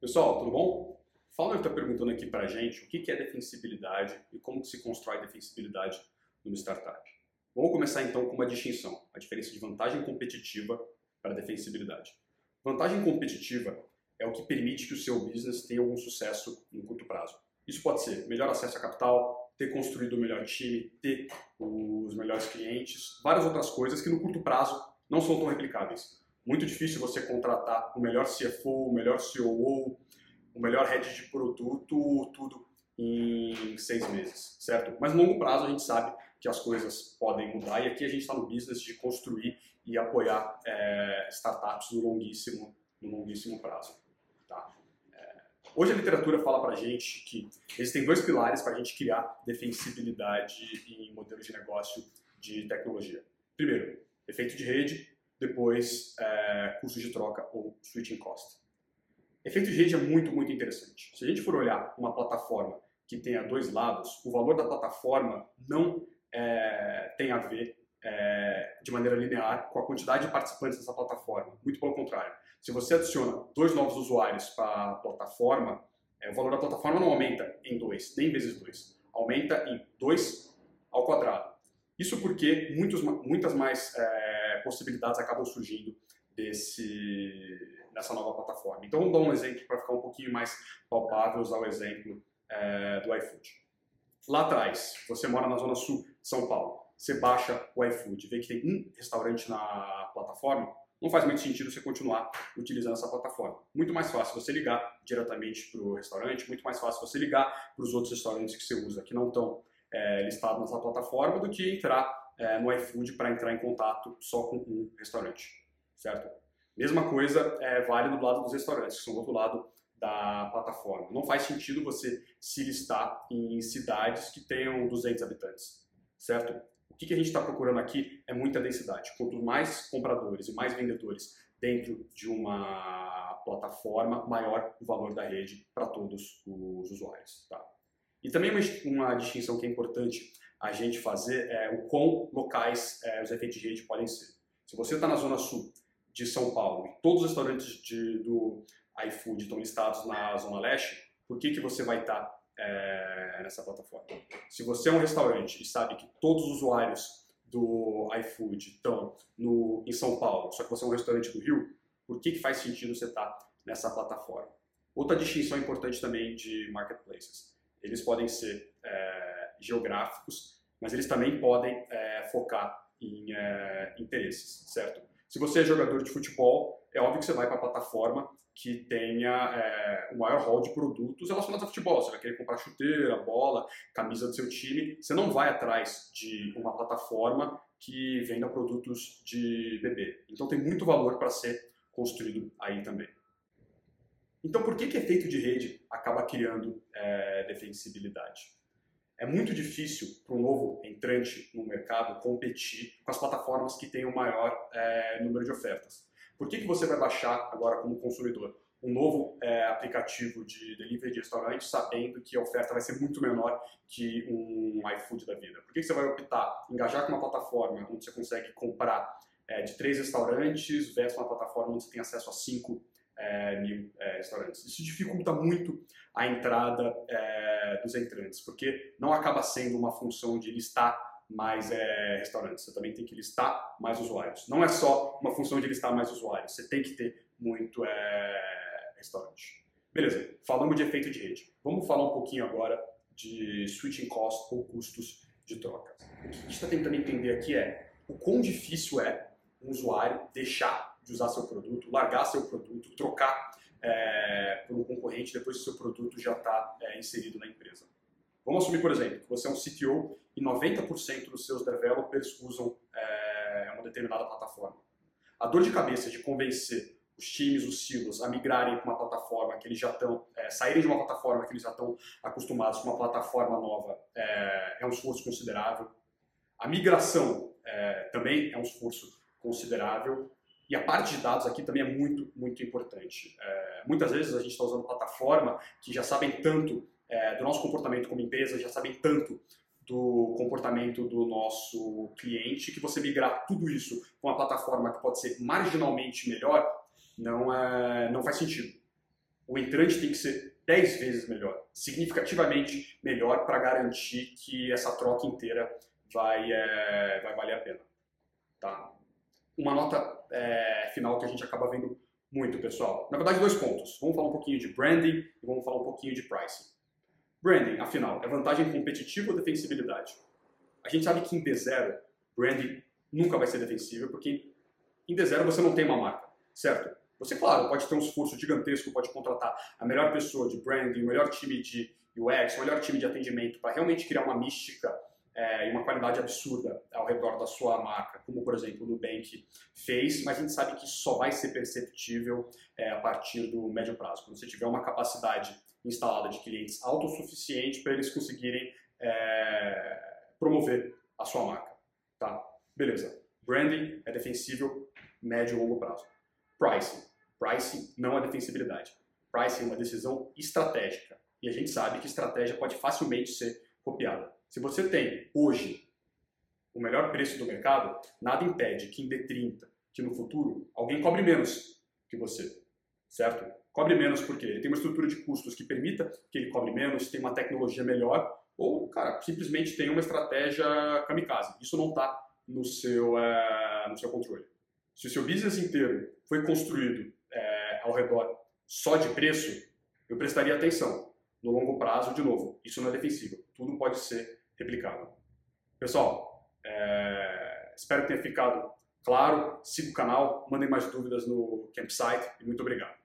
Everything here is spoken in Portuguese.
Pessoal, tudo bom? Fala está perguntando aqui para a gente o que é defensibilidade e como se constrói defensibilidade numa startup. Vamos começar então com uma distinção, a diferença de vantagem competitiva para defensibilidade. Vantagem competitiva é o que permite que o seu business tenha algum sucesso no curto prazo. Isso pode ser melhor acesso a capital, ter construído o melhor time, ter os melhores clientes, várias outras coisas que no curto prazo não são tão replicáveis. Muito difícil você contratar o melhor CFO, o melhor COO, o melhor head de produto, tudo em seis meses, certo? Mas no longo prazo a gente sabe que as coisas podem mudar e aqui a gente está no business de construir e apoiar é, startups no longuíssimo, no longuíssimo prazo. Tá? É, hoje a literatura fala para gente que existem dois pilares para a gente criar defensibilidade em modelos de negócio de tecnologia. Primeiro, efeito de rede depois é, de troca ou switching cost. Efeito de rede é muito, muito interessante. Se a gente for olhar uma plataforma que tenha dois lados, o valor da plataforma não é, tem a ver é, de maneira linear com a quantidade de participantes dessa plataforma. Muito pelo contrário. Se você adiciona dois novos usuários para a plataforma, é, o valor da plataforma não aumenta em dois, nem vezes dois. Aumenta em dois ao quadrado. Isso porque muitos, muitas mais é, possibilidades acabam surgindo desse, dessa nova plataforma. Então, vamos dar um exemplo para ficar um pouquinho mais palpável, usar o exemplo é, do iFood. Lá atrás, você mora na zona sul de São Paulo, você baixa o iFood, vê que tem um restaurante na plataforma, não faz muito sentido você continuar utilizando essa plataforma. Muito mais fácil você ligar diretamente para o restaurante, muito mais fácil você ligar para os outros restaurantes que você usa, que não estão é, listados nessa plataforma, do que entrar é, no iFood para entrar em contato só com um restaurante, certo? Mesma coisa é, vale do lado dos restaurantes, que são do outro lado da plataforma. Não faz sentido você se listar em cidades que tenham 200 habitantes, certo? O que, que a gente está procurando aqui é muita densidade. Quanto mais compradores e mais vendedores dentro de uma plataforma, maior o valor da rede para todos os usuários. Tá? E também uma, uma distinção que é importante a gente fazer é, o quão locais é, os efeitos de rede podem ser. Se você está na zona sul de São Paulo e todos os restaurantes de, do iFood estão listados na zona leste, por que, que você vai estar tá, é, nessa plataforma? Se você é um restaurante e sabe que todos os usuários do iFood estão no, em São Paulo, só que você é um restaurante do Rio, por que, que faz sentido você estar tá nessa plataforma? Outra distinção importante também de marketplaces. Eles podem ser é, geográficos, mas eles também podem é, focar em é, interesses, certo? Se você é jogador de futebol, é óbvio que você vai para a plataforma que tenha é, o maior hall de produtos relacionados a futebol. Você vai querer comprar chuteira, bola, camisa do seu time. Você não vai atrás de uma plataforma que venda produtos de bebê. Então tem muito valor para ser construído aí também. Então por que, que efeito de rede acaba criando é, defensibilidade? é muito difícil para um novo entrante no mercado competir com as plataformas que têm o maior é, número de ofertas. Por que, que você vai baixar agora como consumidor um novo é, aplicativo de delivery de restaurante sabendo que a oferta vai ser muito menor que um iFood da vida? Por que, que você vai optar engajar com uma plataforma onde você consegue comprar é, de três restaurantes versus uma plataforma onde você tem acesso a cinco é, mil é, restaurantes. Isso dificulta muito a entrada é, dos entrantes, porque não acaba sendo uma função de listar mais é, restaurantes, você também tem que listar mais usuários. Não é só uma função de listar mais usuários, você tem que ter muito é, restaurante. Beleza, falamos de efeito de rede. Vamos falar um pouquinho agora de switching cost ou custos de troca. O que a gente está tentando entender aqui é o quão difícil é um usuário deixar de usar seu produto, largar seu produto, trocar é, por um concorrente depois que seu produto já está é, inserido na empresa. Vamos assumir, por exemplo, que você é um CTO e 90% dos seus developers usam é, uma determinada plataforma. A dor de cabeça de convencer os times, os silos, a migrarem para uma plataforma que eles já estão, é, saírem de uma plataforma que eles já estão acostumados com uma plataforma nova, é, é um esforço considerável. A migração é, também é um esforço considerável. E a parte de dados aqui também é muito, muito importante. É, muitas vezes a gente está usando plataforma que já sabem tanto é, do nosso comportamento como empresa, já sabem tanto do comportamento do nosso cliente, que você migrar tudo isso para uma plataforma que pode ser marginalmente melhor, não, é, não faz sentido. o entrante tem que ser 10 vezes melhor, significativamente melhor para garantir que essa troca inteira vai, é, vai valer a pena. Tá? Uma nota é, final que a gente acaba vendo muito, pessoal. Na verdade, dois pontos. Vamos falar um pouquinho de branding e vamos falar um pouquinho de pricing. Branding, afinal, é vantagem competitiva ou defensibilidade? A gente sabe que em D0, branding nunca vai ser defensível, porque em D0 você não tem uma marca, certo? Você, claro, pode ter um esforço gigantesco, pode contratar a melhor pessoa de branding, o melhor time de UX, o melhor time de atendimento para realmente criar uma mística é, e uma qualidade absurda ao redor da sua marca, como por exemplo o Nubank fez, mas a gente sabe que só vai ser perceptível é, a partir do médio prazo, quando você tiver uma capacidade instalada de clientes autossuficiente para eles conseguirem é, promover a sua marca. Tá? Beleza. Branding é defensível médio e longo prazo. Pricing. Pricing não é defensibilidade. Pricing é uma decisão estratégica. E a gente sabe que estratégia pode facilmente ser copiada. Se você tem hoje o melhor preço do mercado, nada impede que em D30, que no futuro, alguém cobre menos que você. Certo? Cobre menos porque ele tem uma estrutura de custos que permita que ele cobre menos, tem uma tecnologia melhor, ou, cara, simplesmente tem uma estratégia kamikaze. Isso não está no, seu, é, no seu controle. Se o seu business inteiro foi construído é, ao redor só de preço, eu prestaria atenção. No longo prazo, de novo, isso não é defensivo. Tudo pode ser replicado. Pessoal, é, espero que tenha ficado claro. Siga o canal, mandem mais dúvidas no campsite e muito obrigado.